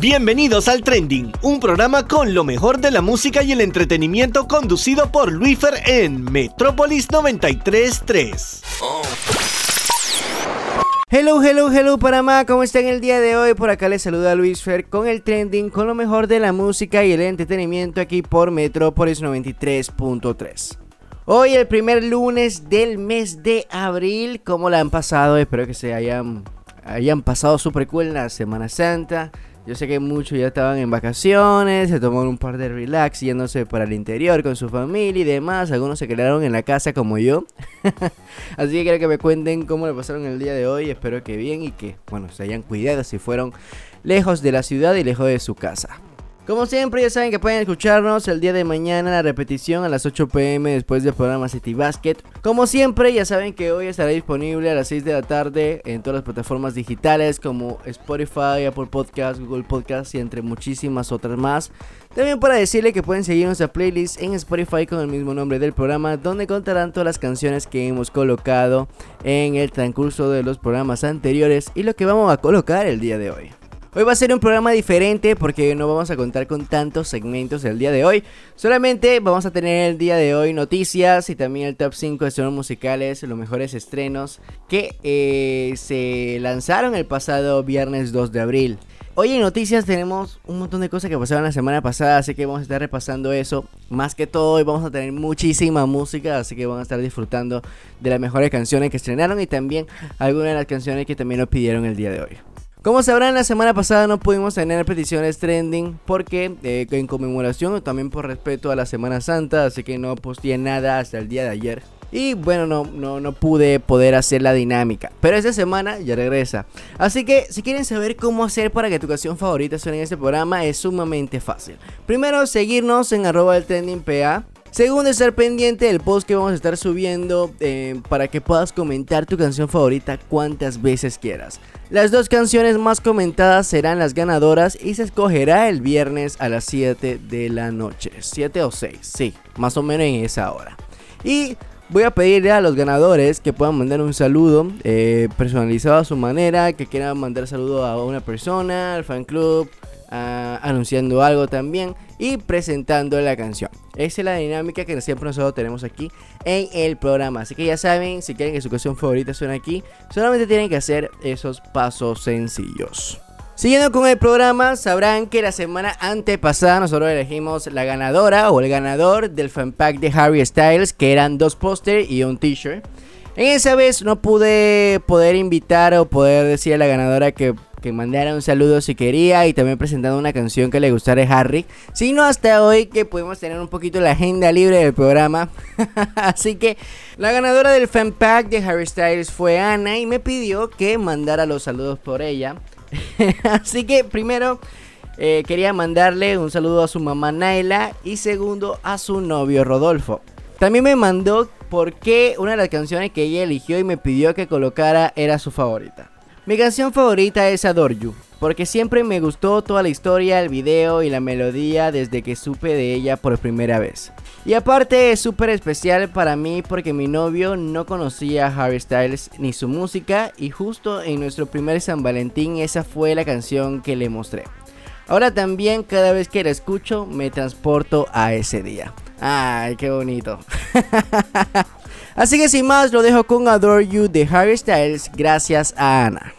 Bienvenidos al Trending, un programa con lo mejor de la música y el entretenimiento conducido por Luifer en Metrópolis 933. Hello, hello, hello Panamá, ¿cómo están el día de hoy? Por acá les saluda Luis Fer con el trending, con lo mejor de la música y el entretenimiento aquí por Metrópolis 93.3. Hoy el primer lunes del mes de abril, ¿cómo la han pasado? Espero que se hayan, hayan pasado súper cool en la Semana Santa. Yo sé que muchos ya estaban en vacaciones, se tomaron un par de relax yéndose para el interior con su familia y demás. Algunos se quedaron en la casa como yo. Así que quiero que me cuenten cómo le pasaron el día de hoy. Espero que bien y que, bueno, se hayan cuidado si fueron lejos de la ciudad y lejos de su casa. Como siempre, ya saben que pueden escucharnos el día de mañana la repetición a las 8 pm después del programa City Basket. Como siempre, ya saben que hoy estará disponible a las 6 de la tarde en todas las plataformas digitales como Spotify, Apple Podcasts, Google Podcasts y entre muchísimas otras más. También para decirle que pueden seguir nuestra playlist en Spotify con el mismo nombre del programa, donde contarán todas las canciones que hemos colocado en el transcurso de los programas anteriores y lo que vamos a colocar el día de hoy. Hoy va a ser un programa diferente porque no vamos a contar con tantos segmentos el día de hoy. Solamente vamos a tener el día de hoy noticias y también el top 5 de estrenos musicales, los mejores estrenos que eh, se lanzaron el pasado viernes 2 de abril. Hoy en noticias tenemos un montón de cosas que pasaron la semana pasada, así que vamos a estar repasando eso. Más que todo, hoy vamos a tener muchísima música, así que van a estar disfrutando de las mejores canciones que estrenaron y también algunas de las canciones que también nos pidieron el día de hoy. Como sabrán, la semana pasada no pudimos tener peticiones trending porque eh, en conmemoración o también por respeto a la Semana Santa, así que no posteé nada hasta el día de ayer. Y bueno, no, no, no pude poder hacer la dinámica. Pero esta semana ya regresa. Así que si quieren saber cómo hacer para que tu canción favorita suene en este programa, es sumamente fácil. Primero, seguirnos en arroba el trending. Segundo, estar pendiente del post que vamos a estar subiendo eh, para que puedas comentar tu canción favorita cuantas veces quieras. Las dos canciones más comentadas serán las ganadoras y se escogerá el viernes a las 7 de la noche. 7 o 6, sí, más o menos en esa hora. Y voy a pedirle a los ganadores que puedan mandar un saludo eh, personalizado a su manera, que quieran mandar saludo a una persona, al fan club, anunciando algo también y presentando la canción. Esa es la dinámica que siempre nosotros tenemos aquí en el programa. Así que ya saben, si quieren que su canción favorita suene aquí, solamente tienen que hacer esos pasos sencillos. Siguiendo con el programa, sabrán que la semana antepasada nosotros elegimos la ganadora o el ganador del fanpack de Harry Styles, que eran dos póster y un t-shirt. En esa vez no pude poder invitar o poder decir a la ganadora que que mandara un saludo si quería y también presentando una canción que le gustara a Harry, sino hasta hoy que pudimos tener un poquito la agenda libre del programa. Así que la ganadora del fan pack de Harry Styles fue Ana y me pidió que mandara los saludos por ella. Así que primero eh, quería mandarle un saludo a su mamá Naila y segundo a su novio Rodolfo. También me mandó por qué una de las canciones que ella eligió y me pidió que colocara era su favorita. Mi canción favorita es Adore You, porque siempre me gustó toda la historia, el video y la melodía desde que supe de ella por primera vez. Y aparte es súper especial para mí porque mi novio no conocía a Harry Styles ni su música y justo en nuestro primer San Valentín esa fue la canción que le mostré. Ahora también cada vez que la escucho me transporto a ese día. Ay, qué bonito. Así que sin más lo dejo con Adore You de Harry Styles gracias a Ana.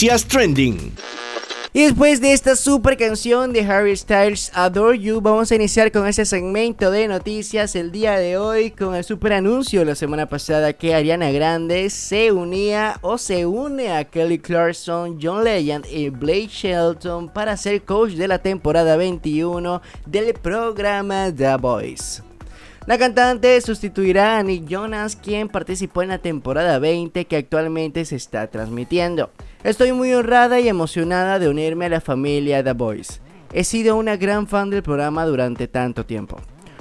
Trending. Y después de esta super canción de Harry Styles, Adore You, vamos a iniciar con ese segmento de noticias el día de hoy con el super anuncio la semana pasada que Ariana Grande se unía o se une a Kelly Clarkson, John Legend y Blake Shelton para ser coach de la temporada 21 del programa The Voice. La cantante sustituirá a Nick Jonas, quien participó en la temporada 20 que actualmente se está transmitiendo. Estoy muy honrada y emocionada de unirme a la familia The Voice. He sido una gran fan del programa durante tanto tiempo.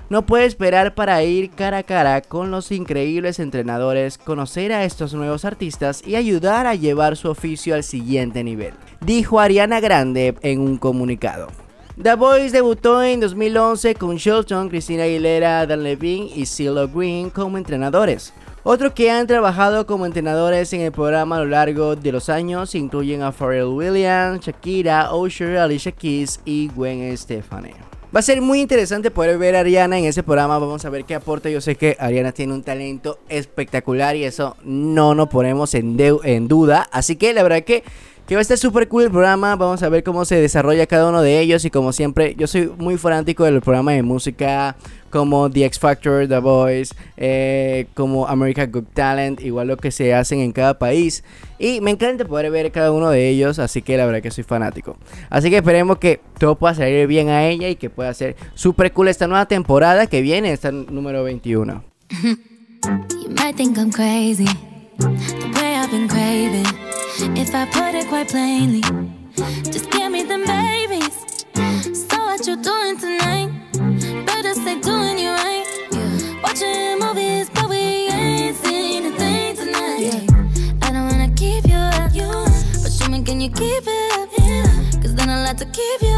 No puedo esperar para ir cara a cara con los increíbles entrenadores, conocer a estos nuevos artistas y ayudar a llevar su oficio al siguiente nivel, dijo Ariana Grande en un comunicado. The Voice debutó en 2011 con Shelton, Christina Aguilera, Dan Levine y CeeLo Green como entrenadores. Otros que han trabajado como entrenadores en el programa a lo largo de los años incluyen a Pharrell Williams, Shakira, Usher, Alicia Keys y Gwen Stefani. Va a ser muy interesante poder ver a Ariana en ese programa. Vamos a ver qué aporta. Yo sé que Ariana tiene un talento espectacular y eso no nos ponemos en duda. Así que la verdad que que va a estar súper cool el programa. Vamos a ver cómo se desarrolla cada uno de ellos. Y como siempre, yo soy muy fanático del programa de música como The X Factor, The Voice, eh, como American Good Talent, igual lo que se hacen en cada país. Y me encanta poder ver cada uno de ellos, así que la verdad que soy fanático. Así que esperemos que todo pueda salir bien a ella y que pueda ser súper cool esta nueva temporada que viene, esta número 21. If I put it quite plainly, just give me them babies. So what you doing tonight? Better say doing you right. Watching movies, but we ain't seen a thing tonight. Yeah. I don't wanna keep you up, you but show me can you keep it up? Cause then I'll have to keep you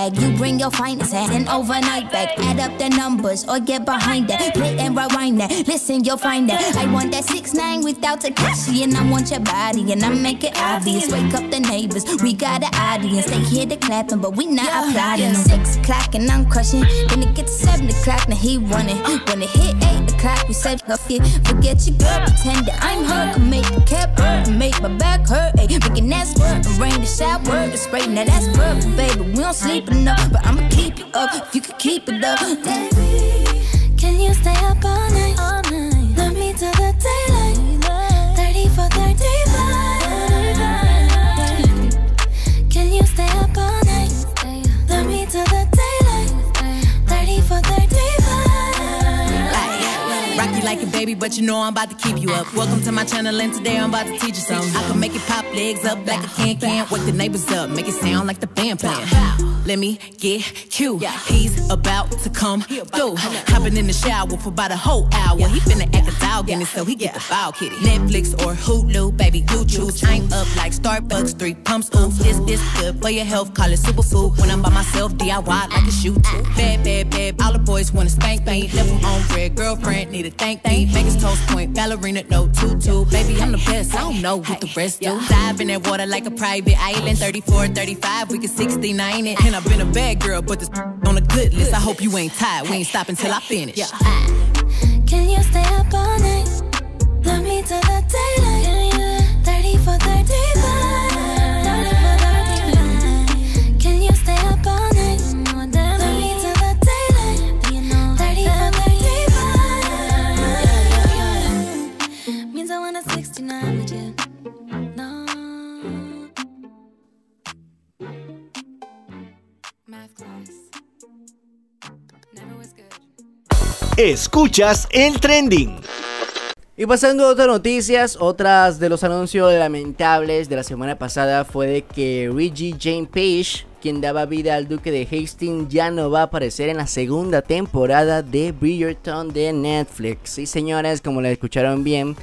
a lag. You bring your finest hat and overnight bag. Add up the numbers or get behind that. Play and rewind that. Listen, you'll find that. I want that six nine without Takashi, and I want your body, and I make it obvious. Wake up the neighbors, we got an audience. They hear the clapping, but we not yeah, applauding. Yeah. Six o'clock and I'm crushing. Then it gets seven o'clock, now he running. When it hit eight o'clock, we said, forget your girl, pretend that I'm her. Can make the cap hurt, make my back hurt. Ay, making that squirt, rain the shower, the spray. Now that's perfect, baby. We don't sleep enough, but I'ma keep you up if you can keep it up. Baby, can you stay up all night? All night. Love me till the daylight. 30 for 35. Can you stay up all night? Love me till the daylight. 30 for 35 like a baby, but you know I'm about to keep you up. Welcome to my channel, and today I'm about to teach you something. I can make it pop legs up like a can can. Wake the neighbors up, make it sound like the band playing. Let me get cute. He's about to come through. Hopping in the shower for about a whole hour. He finna act a dog in it, so he get the foul kitty. Netflix or Hulu, baby, you choose. I'm up like Starbucks, three pumps. Ooh, this this good for your health. Call it superfood. When I'm by myself, DIY like a shoe too. Bad, bad, bad. All the boys wanna spank me. Left on red girlfriend, need a thank. Make his toes point, ballerina, no tutu. Baby, I'm the best, I don't know what the rest do. Dive in that water like a private island. 34, 35, we can 69 it. And I've been a bad girl, but this on a good list. I hope you ain't tired, we ain't stopping till I finish. Yeah. Can you stay up all night? Love me till the daylight. Escuchas el trending. Y pasando a otras noticias, otras de los anuncios lamentables de la semana pasada fue de que Reggie Jane Page, quien daba vida al duque de Hastings, ya no va a aparecer en la segunda temporada de Bridgerton de Netflix. Y señores, como la escucharon bien,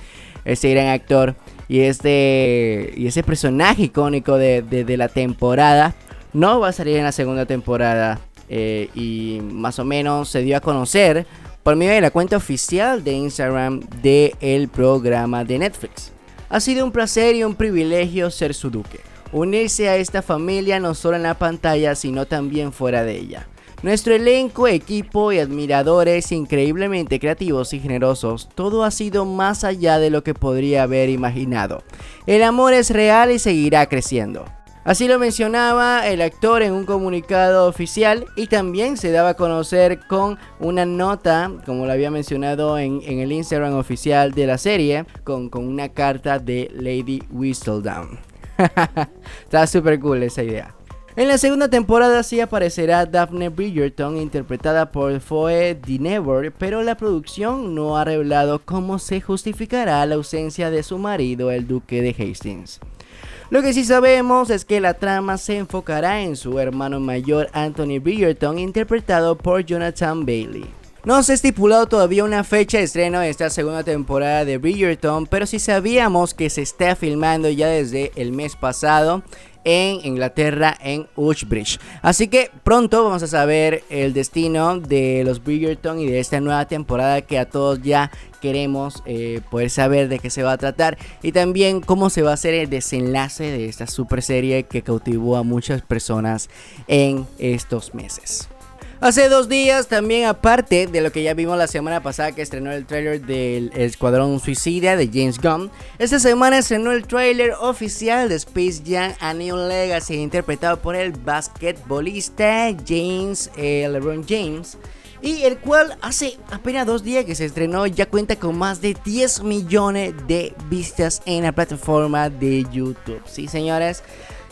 este gran actor y este y ese personaje icónico de, de, la temporada no va a salir en la segunda temporada eh, y más o menos se dio a conocer por medio de la cuenta oficial de Instagram del programa de Netflix. Ha sido un placer y un privilegio ser su duque. Unirse a esta familia no solo en la pantalla, sino también fuera de ella. Nuestro elenco, equipo y admiradores increíblemente creativos y generosos, todo ha sido más allá de lo que podría haber imaginado. El amor es real y seguirá creciendo. Así lo mencionaba el actor en un comunicado oficial y también se daba a conocer con una nota, como lo había mencionado en, el Instagram oficial de la serie, con, con una carta de Lady Whistledown. Está súper cool esa idea. En la segunda temporada sí aparecerá Daphne Bridgerton interpretada por Foe Dinevor, pero la producción no ha revelado cómo se justificará la ausencia de su marido, el duque de Hastings. Lo que sí sabemos es que la trama se enfocará en su hermano mayor Anthony Bridgerton interpretado por Jonathan Bailey. No se ha estipulado todavía una fecha de estreno de esta segunda temporada de Bridgerton, pero sí sabíamos que se está filmando ya desde el mes pasado en Inglaterra, en Uxbridge. Así que pronto vamos a saber el destino de los Bridgerton y de esta nueva temporada que a todos ya queremos eh, poder saber de qué se va a tratar y también cómo se va a hacer el desenlace de esta super serie que cautivó a muchas personas en estos meses. Hace dos días también aparte de lo que ya vimos la semana pasada que estrenó el trailer del Escuadrón Suicida de James Gunn, esta semana estrenó el trailer oficial de Space Jam A New Legacy interpretado por el basquetbolista James eh, LeBron James y el cual hace apenas dos días que se estrenó ya cuenta con más de 10 millones de vistas en la plataforma de YouTube. Sí, señores.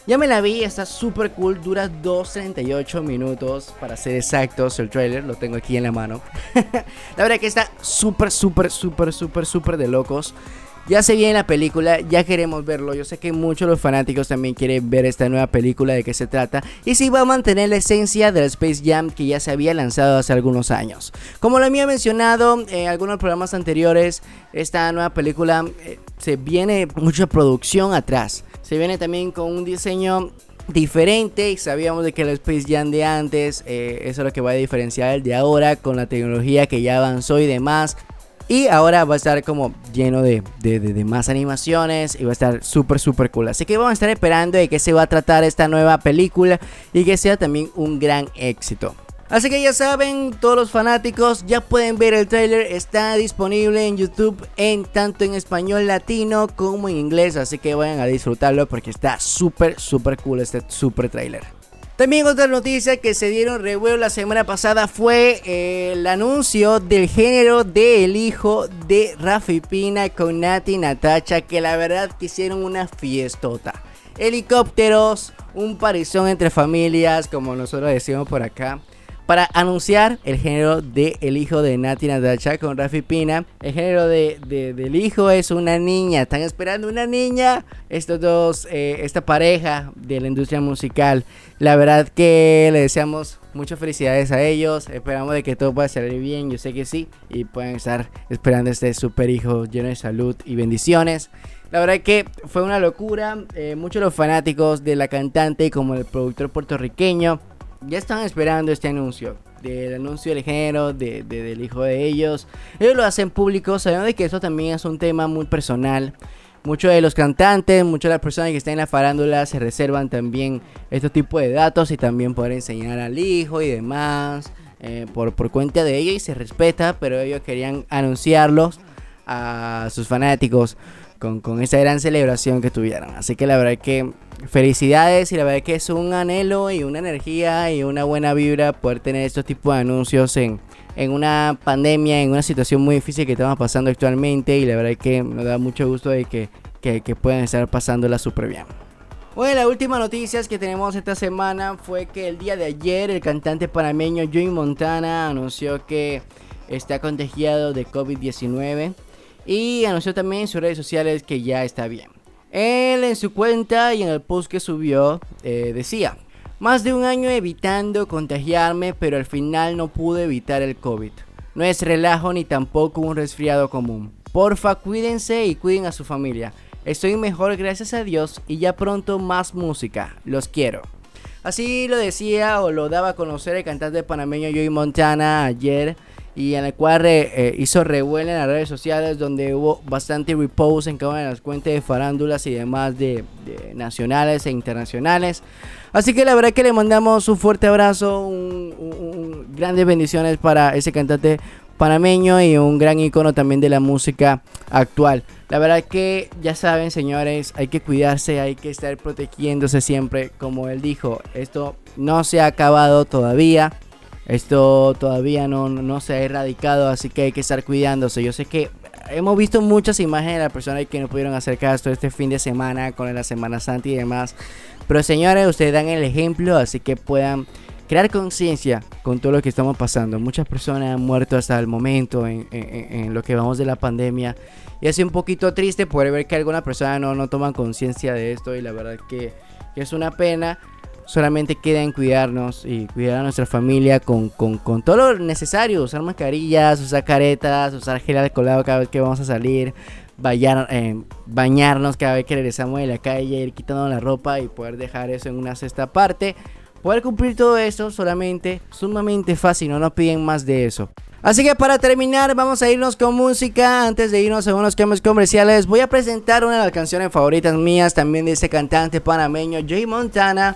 Ya me la vi, está súper cool, dura 2.38 minutos para ser exactos el trailer, lo tengo aquí en la mano. la verdad que está súper, súper, súper, súper, súper de locos. Ya se viene la película, ya queremos verlo. Yo sé que muchos los fanáticos también quieren ver esta nueva película de qué se trata. Y si va a mantener la esencia del Space Jam que ya se había lanzado hace algunos años. Como lo había mencionado en algunos programas anteriores, esta nueva película eh, se viene mucha producción atrás. Se viene también con un diseño diferente sabíamos de que el Space Jam de antes, eh, eso es lo que va a diferenciar el de ahora con la tecnología que ya avanzó y demás. Y ahora va a estar como lleno de, de más animaciones y va a estar súper, súper cool. Así que vamos a estar esperando de que se va a tratar esta nueva película y que sea también un gran éxito. Así que ya saben, todos los fanáticos ya pueden ver el trailer, está disponible en YouTube en tanto en español latino como en inglés, así que vayan a disfrutarlo porque está súper, súper cool este súper trailer. También otra noticia que se dieron revuelo la semana pasada fue el anuncio del género del hijo de Rafi Pina con Nati Natacha, que la verdad que hicieron una fiestota. Helicópteros, un parizón entre familias, como nosotros decimos por acá para anunciar el género de El hijo de Nati Natacha con Rafi Pina. El género de, del hijo es una niña. Están esperando una niña. Estos dos, eh, esta pareja de la industria musical. La verdad que le deseamos muchas felicidades a ellos. Esperamos de que todo pueda salir bien. Yo sé que sí. Y pueden estar esperando este super hijo lleno de salud y bendiciones. La verdad que fue una locura. Eh, muchos de los fanáticos de la cantante como el productor puertorriqueño ya están esperando este anuncio. Del anuncio del género, de, del hijo de ellos. Ellos lo hacen público, sabiendo que eso también es un tema muy personal. Muchos de los cantantes, muchas de las personas que están en la farándula se reservan también este tipo de datos y también poder enseñar al hijo y demás eh, por, por cuenta de ellos y se respeta, pero ellos querían anunciarlos a sus fanáticos con, con esa gran celebración que tuvieron. Así que la verdad que felicidades y la verdad que es un anhelo y una energía y una buena vibra poder tener estos tipos de anuncios en, en una pandemia, en una situación muy difícil que estamos pasando actualmente y la verdad que nos da mucho gusto de que, que, puedan estar pasándola súper bien. Bueno, la última noticia que tenemos esta semana fue que el día de ayer el cantante panameño Joey Montana anunció que está contagiado de COVID-19 y anunció también en sus redes sociales que ya está bien. Él en su cuenta y en el post que subió eh, decía, más de un año evitando contagiarme, pero al final no pude evitar el COVID. No es relajo ni tampoco un resfriado común. Porfa, cuídense y cuiden a su familia. Estoy mejor gracias a Dios y ya pronto más música. Los quiero. Así lo decía o lo daba a conocer el cantante panameño Joey Montana ayer y en el cual eh, hizo revuelo en las redes sociales donde hubo bastante repose en cada una de las cuentas de farándulas y demás de, nacionales e internacionales. Así que la verdad que le mandamos un fuerte abrazo, un, grandes bendiciones para ese cantante panameño y un gran icono también de la música actual. La verdad que ya saben, señores, hay que cuidarse, hay que estar protegiéndose siempre, como él dijo. Esto no se ha acabado todavía. Esto todavía no, no se ha erradicado, así que hay que estar cuidándose. Yo sé que hemos visto muchas imágenes de las personas que no pudieron hacer caso este fin de semana con la Semana Santa y demás. Pero señores, ustedes dan el ejemplo, así que puedan crear conciencia con todo lo que estamos pasando. Muchas personas han muerto hasta el momento en, en, lo que vamos de la pandemia. Y es un poquito triste poder ver que algunas personas no, no toman conciencia de esto y la verdad que, que es una pena solamente queda en cuidarnos y cuidar a nuestra familia con, todo lo necesario. Usar mascarillas, usar caretas, usar gel alcoholado cada vez que vamos a salir. Eh, bañarnos cada vez que regresamos de la calle, ir quitando la ropa y poder dejar eso en una cesta aparte. Poder cumplir todo eso solamente, sumamente fácil, no nos piden más de eso. Así que para terminar, vamos a irnos con música. Antes de irnos a unos cambios comerciales, voy a presentar una de las canciones favoritas mías, también de ese cantante panameño, Jay Montana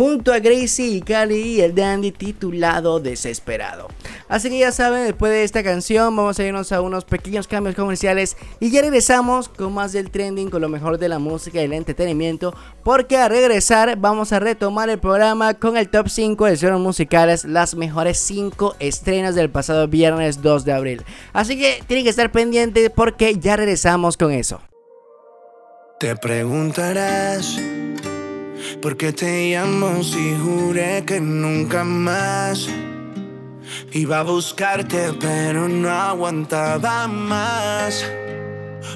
junto a Gracie y Cali y el dandy titulado Desesperado. Así que ya saben, después de esta canción vamos a irnos a unos pequeños cambios comerciales y ya regresamos con más del trending, con lo mejor de la música y el entretenimiento, porque a regresar vamos a retomar el programa con el top 5 de ceros musicales, las mejores 5 estrenas del pasado viernes 2 de abril. Así que tienen que estar pendientes porque ya regresamos con eso. Te preguntarás ¿Por qué te llamo si juré que nunca más? Iba a buscarte, pero no aguantaba más.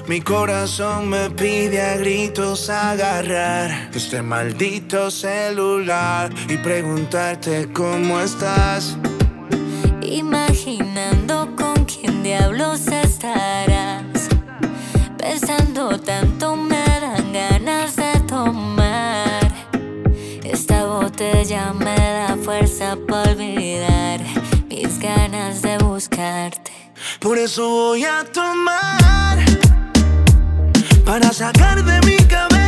Mi corazón me pide a gritos agarrar este maldito celular y preguntarte cómo estás. Imaginando con quién diablos estarás. Pensando tanto me fuerza para olvidar mis ganas de buscarte. Por eso voy a tomar para sacar de mi cabeza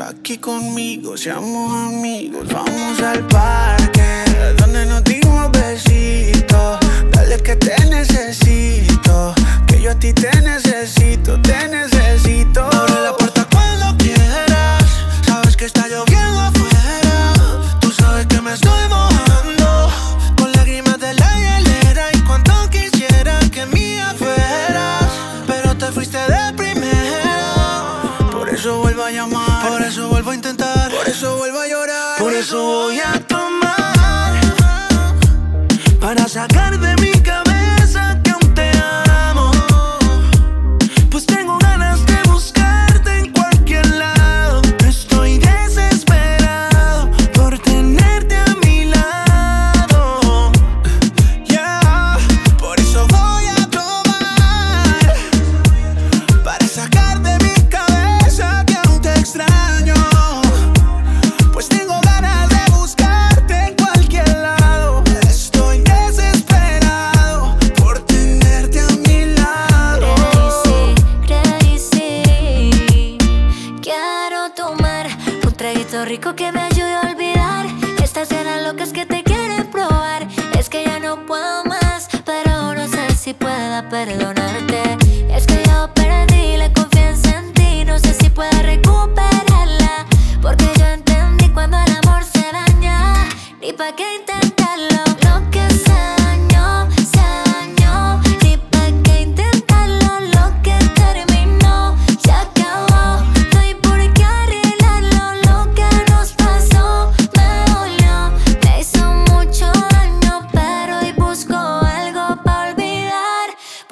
Aquí conmigo, seamos amigos. Vamos al parque donde nos dimos besitos. Dale que te necesito, que yo a ti te necesito, te necesito. o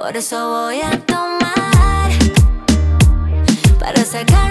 Por eso voy a tomar para sacar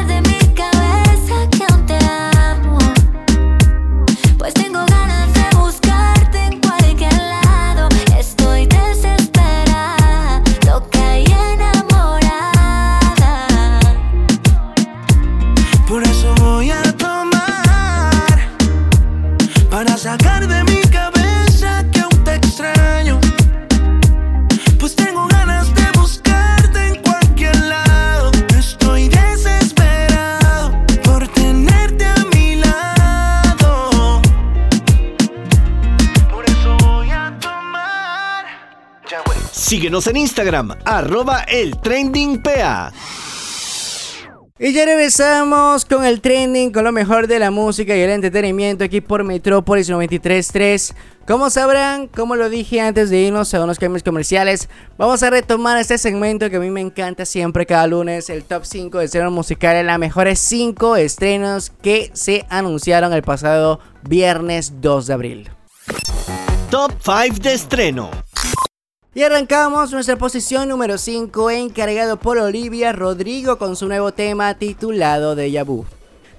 Síguenos en Instagram, arroba el trending PA. Y ya regresamos con el trending, con lo mejor de la música y el entretenimiento aquí por Metrópolis 93.3. Como sabrán, como lo dije antes de irnos a unos cambios comerciales, vamos a retomar este segmento que a mí me encanta siempre cada lunes, el top 5 de estrenos musicales, las mejores 5 estrenos que se anunciaron el pasado viernes 2 de abril. Top 5 de estreno. Y arrancamos nuestra posición número 5 encargado por Olivia Rodrigo con su nuevo tema titulado Deja Vu.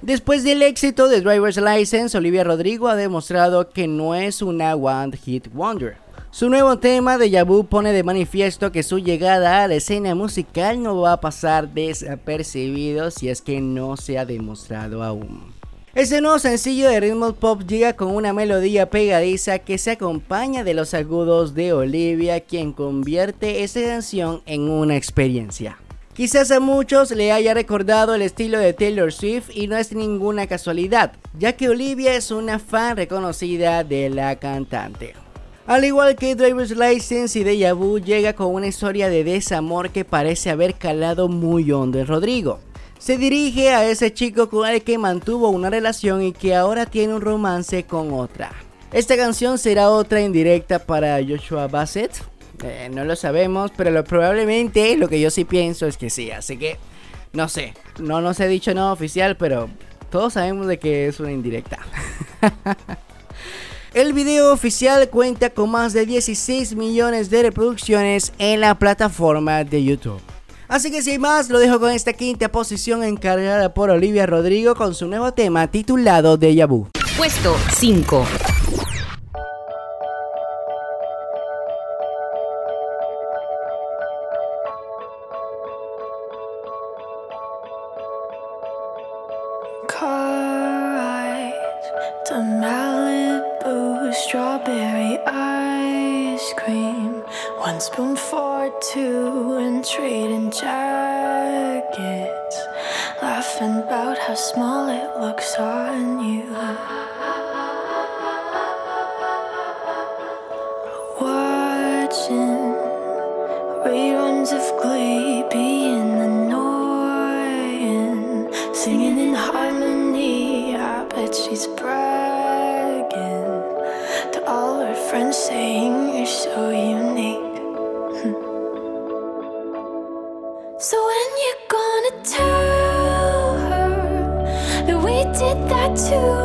Después del éxito de Driver's License, Olivia Rodrigo ha demostrado que no es una One Hit Wonder. Su nuevo tema Deja Vu pone de manifiesto que su llegada a la escena musical no va a pasar desapercibido si es que no se ha demostrado aún. Este nuevo sencillo de ritmo pop llega con una melodía pegadiza que se acompaña de los agudos de Olivia, quien convierte esa canción en una experiencia. Quizás a muchos le haya recordado el estilo de Taylor Swift y no es ninguna casualidad, ya que Olivia es una fan reconocida de la cantante. Al igual que Driver's License y Deja Vu llega con una historia de desamor que parece haber calado muy hondo en Rodrigo se dirige a ese chico con el que mantuvo una relación y que ahora tiene un romance con otra. Esta canción será otra indirecta para Joshua Bassett. Eh, no lo sabemos, pero lo, probablemente lo que yo sí pienso es que sí. Así que no sé, no nos he dicho nada oficial, pero todos sabemos de que es una indirecta. El video oficial cuenta con más de 16 millones de reproducciones en la plataforma de YouTube. Así que sin más, lo dejo con esta quinta posición encargada por Olivia Rodrigo con su nuevo tema titulado Deja Vu. Puesto 5. Strawberry ice cream. One spoon for two and trading jackets. Laughing about how small it looks on you.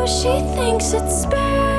She thinks it's special,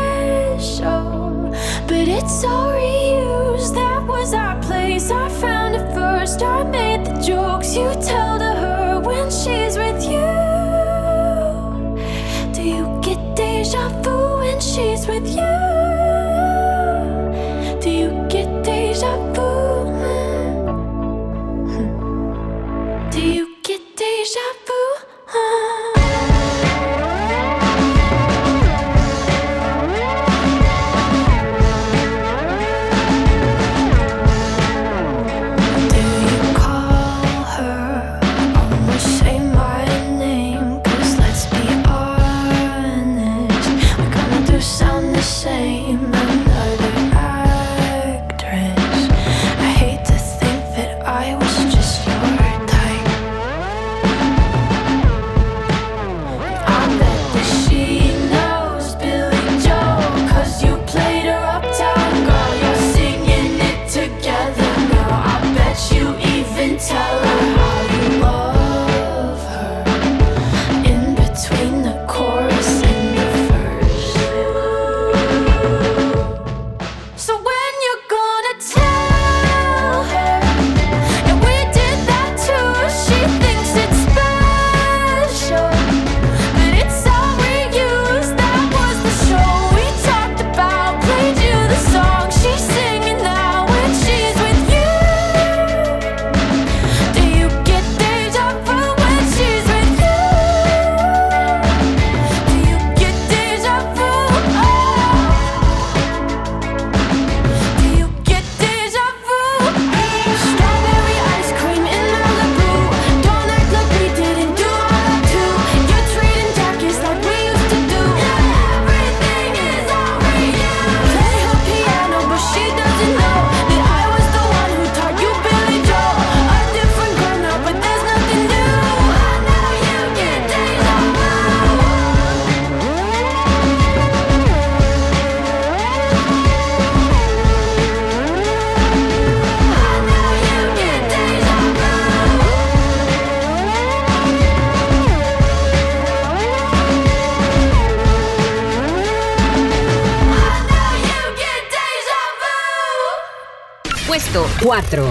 4.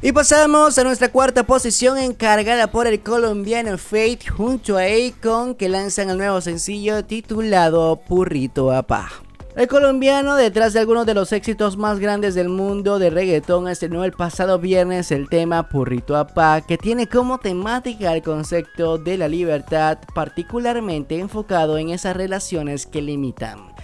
Y pasamos a nuestra cuarta posición encargada por el colombiano Fate junto a Akon que lanzan el nuevo sencillo titulado Purrito Apá. El colombiano, detrás de algunos de los éxitos más grandes del mundo de reggaetón, estrenó el pasado viernes el tema Purrito Apá, que tiene como temática el concepto de la libertad, particularmente enfocado en esas relaciones que limitan.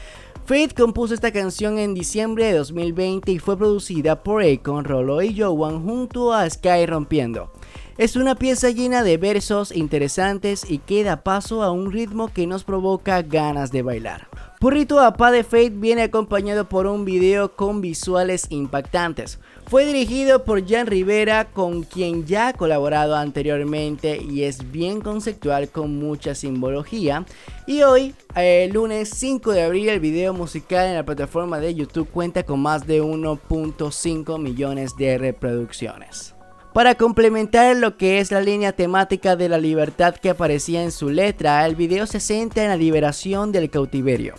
Fate compuso esta canción en diciembre de 2020 y fue producida por Akon, Rolo y Joan junto a Sky Rompiendo. Es una pieza llena de versos interesantes y que da paso a un ritmo que nos provoca ganas de bailar. Purrito Apá de Fate viene acompañado por un video con visuales impactantes. Fue dirigido por Jan Rivera, con quien ya ha colaborado anteriormente y es bien conceptual con mucha simbología. Y hoy, el lunes 5 de abril, el video musical en la plataforma de YouTube cuenta con más de 1.5 millones de reproducciones. Para complementar lo que es la línea temática de la libertad que aparecía en su letra, el video se centra en la liberación del cautiverio.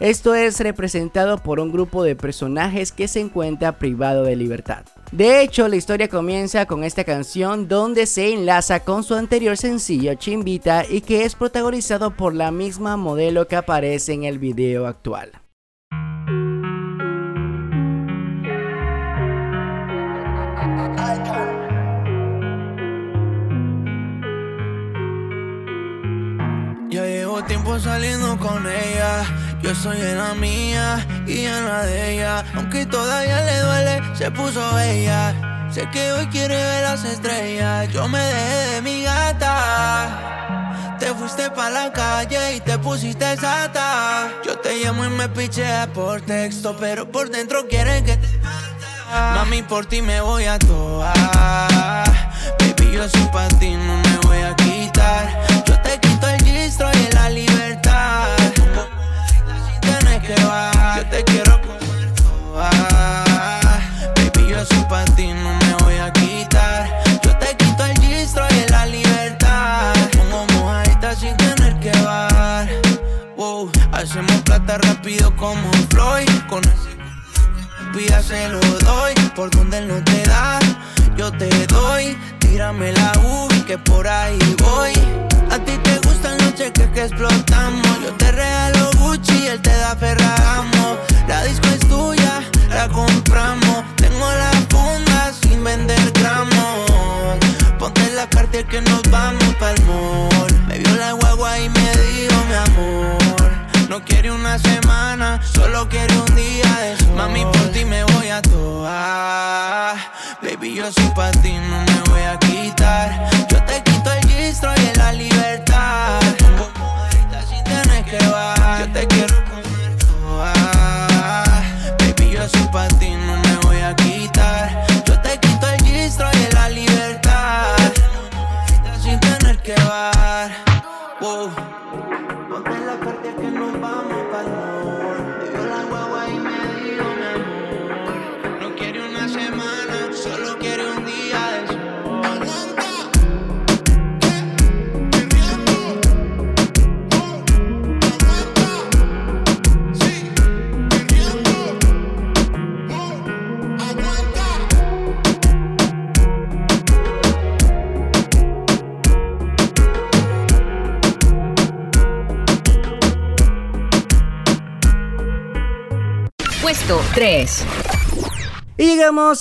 Esto es representado por un grupo de personajes que se encuentra privado de libertad. De hecho, la historia comienza con esta canción donde se enlaza con su anterior sencillo Chimbita y que es protagonizado por la misma modelo que aparece en el video actual. Con ella. Yo soy en la mía y en la de ella. Aunque todavía le duele, se puso bella. Sé que hoy quiere ver las estrellas. Yo me dejé de mi gata. Te fuiste pa' la calle y te pusiste sata. Yo te llamo y me pichea por texto, pero por dentro quieren que te Mami, por ti me voy a toa. Baby, yo soy pa' ti, no me voy a quitar. Yo te quito el gistro y la libertad. Yo te quiero comer toa. Baby, yo soy pa' ti, no me voy a quitar. Yo te quito el gistro y la libertad. Pongo mojadita sin tener que bajar. Wow, hacemos plata rápido como Floyd. Con ese pida se lo doy, por donde él no te da, yo te doy. Tírame la U, que por ahí voy. A ti te gustan los cheques que explotamos. Yo te regalo Gucci, él te da Ferragamo. La disco es tuya, la compramos. Tengo la funda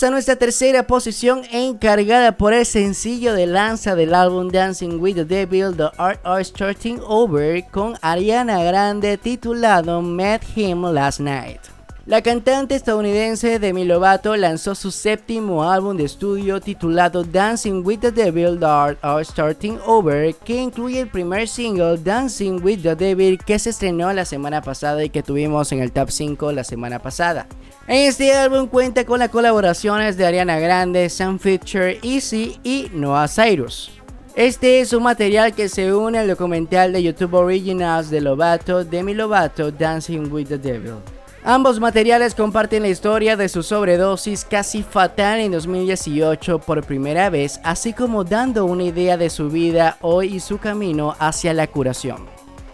A nuestra tercera posición encargada por el sencillo de lanza del álbum Dancing with the Devil, The Art of Starting Over, con Ariana Grande titulado Met Him Last Night. La cantante estadounidense Demi Lovato lanzó su séptimo álbum de estudio titulado Dancing with the Devil, The Art of Starting Over, que incluye el primer single Dancing with the Devil que se estrenó la semana pasada y que tuvimos en el top 5 la semana pasada. Este álbum cuenta con las colaboraciones de Ariana Grande, Sam Fisher, Easy y Noah Cyrus. Este es un material que se une al documental de YouTube Originals de Lovato, Demi Lovato, Dancing with the Devil. Ambos materiales comparten la historia de su sobredosis casi fatal en 2018 por primera vez, así como dando una idea de su vida hoy y su camino hacia la curación.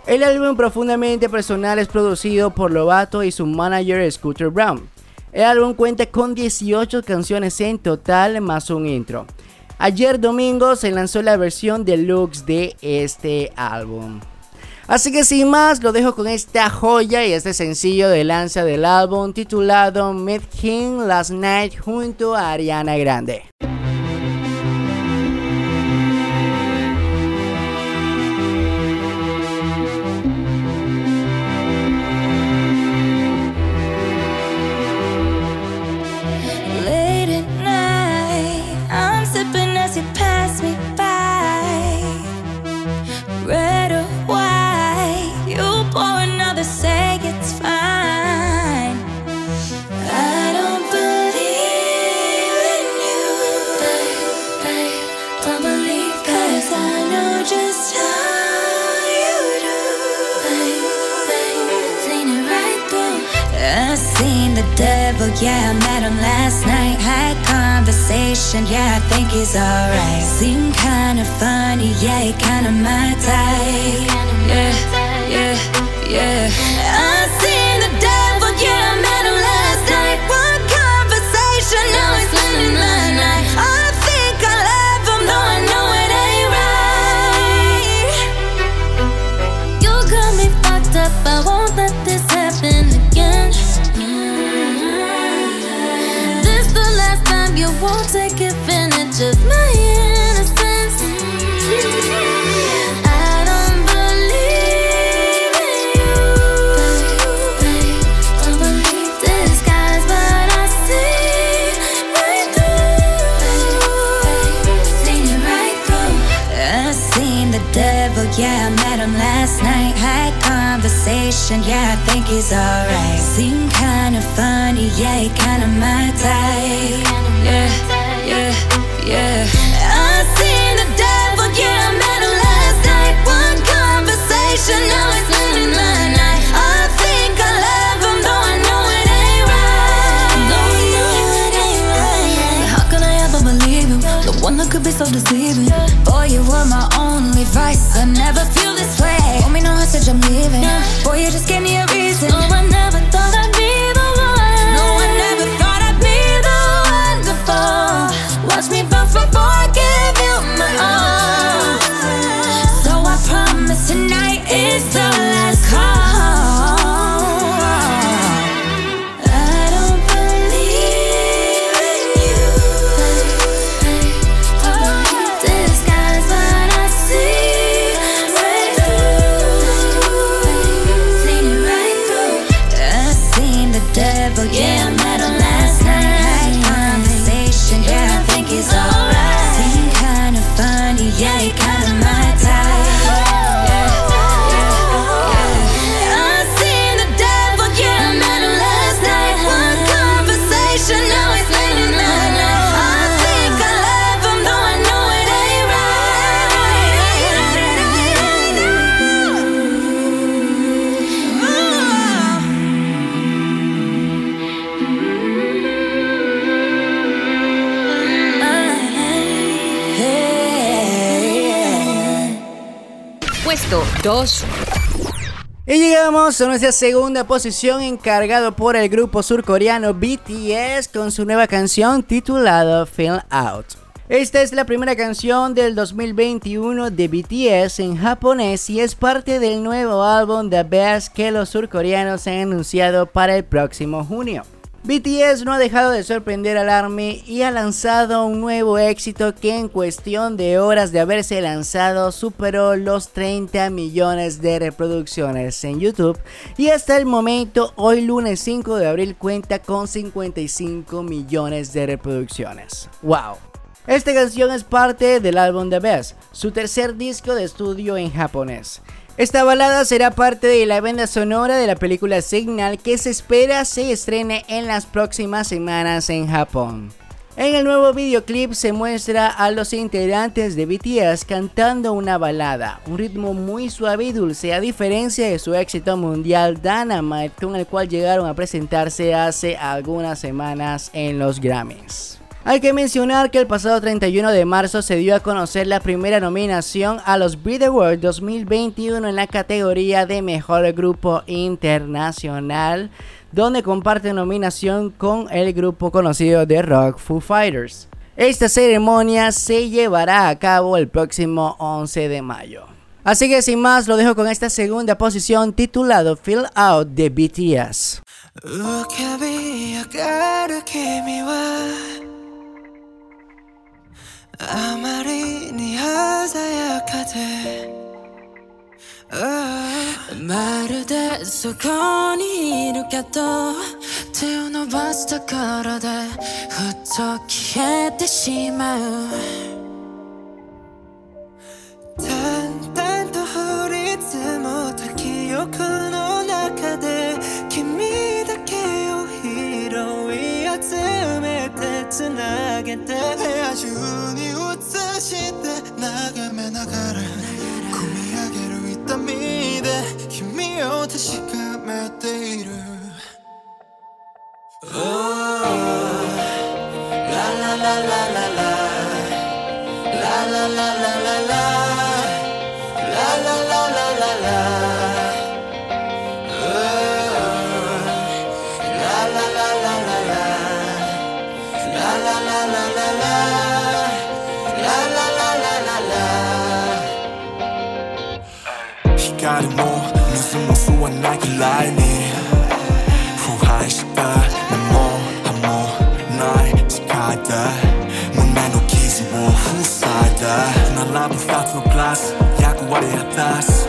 El álbum profundamente personal es producido por Lovato y su manager Scooter Brown. El álbum cuenta con 18 canciones en total más un intro. Ayer domingo se lanzó la versión deluxe de este álbum. Así que sin más, lo dejo con esta joya y este sencillo de lanza del álbum titulado Met King Last Night junto a Ariana Grande. Yeah, I know just how you do They think they think it right though I seen the devil yeah I met him last night. Had conversation, yeah, I think he's alright. Seemed kinda funny, yeah, he kinda my type. Yeah, yeah, yeah. Take advantage of my innocence. I don't believe in you. Don't believe disguise, but I see right through. Seen it right through. I seen the devil, yeah, I met him last night. Had conversation, yeah, I think he's alright. Seemed kinda funny, yeah, he kinda my type. Yeah, yeah, yeah. I seen the devil, yeah, I met him last night. One conversation, now he's spending the night. I think I love him, though I know it ain't right. Though I know it ain't right. How can I ever believe? The one that could be so deceiving. Boy, you were my only vice. I never feel this way. Me no message, I'm leaving. Boy, you just gave me a reason. No, I never thought I'd be 2. Y llegamos a nuestra segunda posición encargado por el grupo surcoreano BTS con su nueva canción titulada Feel Out. Esta es la primera canción del 2021 de BTS en japonés y es parte del nuevo álbum The Best que los surcoreanos han anunciado para el próximo junio. BTS no ha dejado de sorprender al ARMY y ha lanzado un nuevo éxito que en cuestión de horas de haberse lanzado superó los 30 millones de reproducciones en YouTube y hasta el momento hoy lunes 5 de abril cuenta con 55 millones de reproducciones. ¡Wow! Esta canción es parte del álbum The Best, su tercer disco de estudio en japonés. Esta balada será parte de la banda sonora de la película Signal que se espera se estrene en las próximas semanas en Japón. En el nuevo videoclip se muestra a los integrantes de BTS cantando una balada, un ritmo muy suave y dulce a diferencia de su éxito mundial Dynamite con el cual llegaron a presentarse hace algunas semanas en los Grammys. Hay que mencionar que el pasado 31 de marzo se dio a conocer la primera nominación a los Brit Awards 2021 en la categoría de Mejor Grupo Internacional donde comparte nominación con el grupo conocido de rock Foo Fighters. Esta ceremonia se llevará a cabo el próximo 11 de mayo. Así que sin más, lo dejo con esta segunda posición titulado Fill Out de BTS. Oh, まるでそこにいるけど手を伸ばすところでふっと消えてしまう。淡々と降り積もった記憶つなげて部屋中に映して眺めながら込み上げる痛みで君を確かめている。Oh, la la la la la la La. La la la la la La. わないくらいに腐敗した根も葉もない世界で胸の傷を塞いで並ぶ二つのグラス役割果たす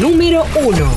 Número 1.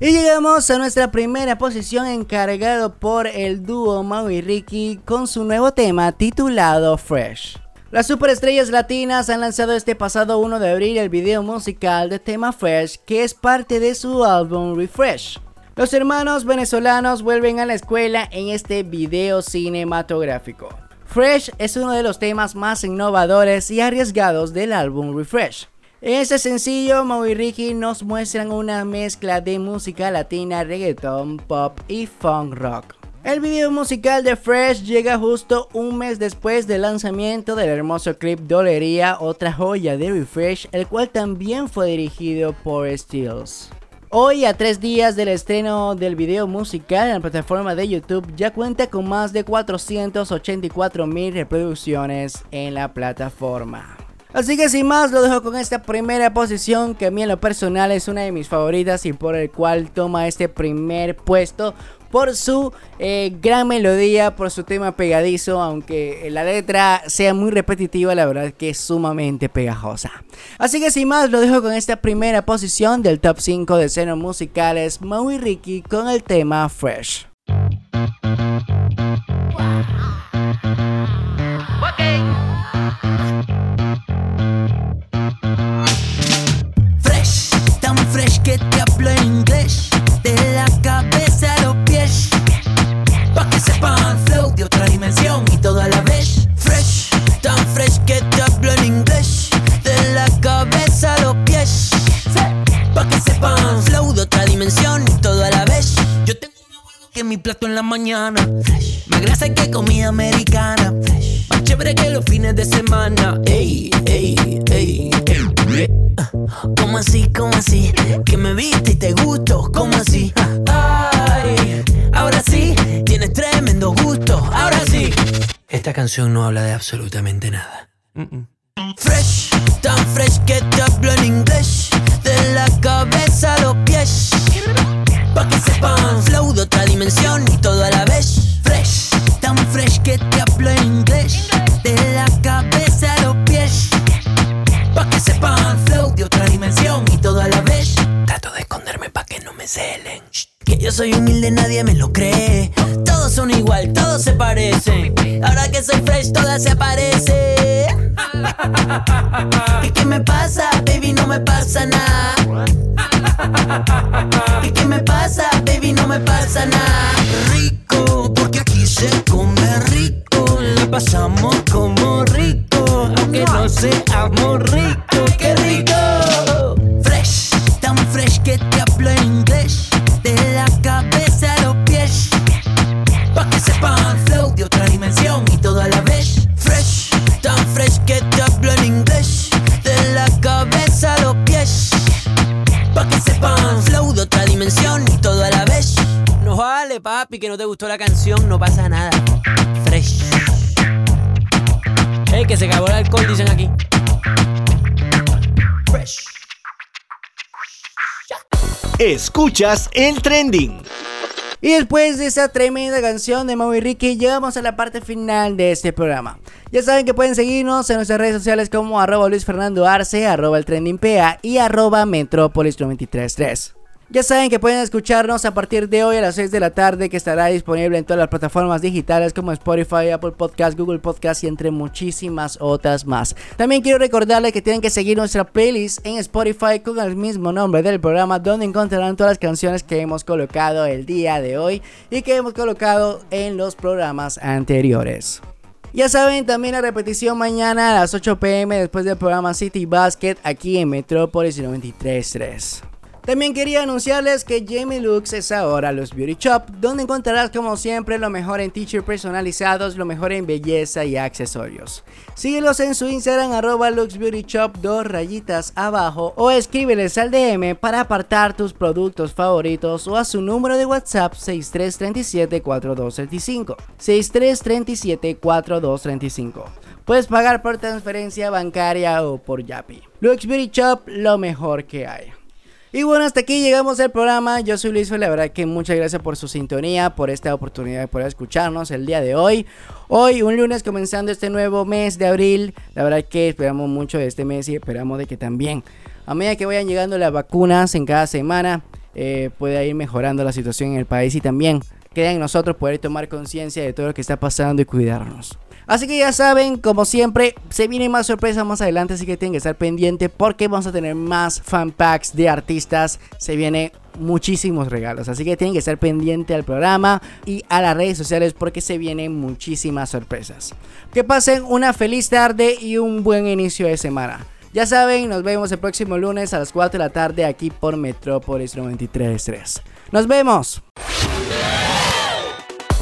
Y llegamos a nuestra primera posición encargado por el dúo Mau y Ricky con su nuevo tema titulado Fresh. Las superestrellas latinas han lanzado este pasado 1 de abril el video musical de tema Fresh que es parte de su álbum Refresh. Los hermanos venezolanos vuelven a la escuela en este video cinematográfico. Fresh es uno de los temas más innovadores y arriesgados del álbum Refresh. En este sencillo, Mau y Ricky nos muestran una mezcla de música latina, reggaeton, pop y funk rock. El video musical de Fresh llega justo un mes después del lanzamiento del hermoso clip Dolería, otra joya de Refresh, el cual también fue dirigido por Steels. Hoy, a tres días del estreno del video musical en la plataforma de YouTube, ya cuenta con más de 484 mil reproducciones en la plataforma. Así que sin más lo dejo con esta primera posición que a mí en lo personal es una de mis favoritas y por el cual toma este primer puesto por su eh, gran melodía, por su tema pegadizo, aunque la letra sea muy repetitiva, la verdad que es sumamente pegajosa. Así que sin más lo dejo con esta primera posición del top 5 de escenas musicales, Maui Ricky con el tema. Fresh, hablo inglés. De la cabeza a los pies. Pa' que sepan flow de otra dimensión y todo a la vez. Fresh, tan fresh que te hablo en inglés. De la cabeza a los pies. Pa' que sepan flow de otra dimensión y todo a la vez. Yo tengo más huevo que mi plato en la mañana. Más grasa que comida americana. Más chévere que los fines de semana. Ey, ey, ey, ey. ¿Cómo así, cómo así? Que me viste y te gusto, ¿cómo así? Ay, ahora sí, tienes tremendo gusto, ahora sí. Esta canción no habla de absolutamente nada. Fresh, tan fresh que te hablo en inglés. De la cabeza a los pies. Pa' que sepan, flow de otra dimensión y todo a la vez. Fresh, tan fresh que te hablo en inglés. De la cabeza que yo soy humilde, nadie me lo cree. Todos son igual, todos se parecen. Ahora que soy fresh, todas se aparecen. ¿Y qué me pasa, baby? No me pasa nada. ¿Y qué me pasa, baby? No me pasa nada. Rico, porque aquí se come rico. La pasamos como rico, aunque no seamos ricos. ¡Qué rico! No te gustó la canción, no pasa nada. Fresh. Hey, que se acabó el alcohol, dicen aquí. Fresh. Escuchas el trending. Y después de esa tremenda canción de Maui Ricky, llegamos a la parte final de este programa. Ya saben que pueden seguirnos en nuestras redes sociales como arroba Luis Fernando Arce, arroba el trending PA y arroba Metrópolis 933. Ya saben que pueden escucharnos a partir de hoy a las 6 de la tarde que estará disponible en todas las plataformas digitales como Spotify, Apple Podcast, Google Podcast y entre muchísimas otras más. También quiero recordarles que tienen que seguir nuestra playlist en Spotify con el mismo nombre del programa donde encontrarán todas las canciones que hemos colocado el día de hoy y que hemos colocado en los programas anteriores. Ya saben, también la repetición mañana a las 8 pm después del programa City Basket aquí en Metrópolis 93.3. También quería anunciarles que Jamie Lux es ahora Lux Beauty Shop, donde encontrarás como siempre lo mejor en t-shirts personalizados, lo mejor en belleza y accesorios. Síguelos en su Instagram arroba Lux Beauty Shop, dos rayitas abajo, o escríbeles al DM para apartar tus productos favoritos o a su número de WhatsApp 6337-4235. 6337-4235. Puedes pagar por transferencia bancaria o por Yapi. Lux Beauty Shop, lo mejor que hay. Y bueno, hasta aquí llegamos al programa. Yo soy Luis, la verdad que muchas gracias por su sintonía, por esta oportunidad de poder escucharnos el día de hoy. Hoy, un lunes, comenzando este nuevo mes de abril. La verdad que esperamos mucho de este mes y esperamos de que también, a medida que vayan llegando las vacunas en cada semana, eh, pueda ir mejorando la situación en el país y también queda en nosotros poder tomar conciencia de todo lo que está pasando y cuidarnos. Así que ya saben, como siempre, se vienen más sorpresas más adelante, así que tienen que estar pendientes porque vamos a tener más fan packs de artistas. Se vienen muchísimos regalos, así que tienen que estar pendientes al programa y a las redes sociales porque se vienen muchísimas sorpresas. Que pasen una feliz tarde y un buen inicio de semana. Ya saben, nos vemos el próximo lunes a las 4 de la tarde aquí por Metrópolis 93.3. Nos vemos.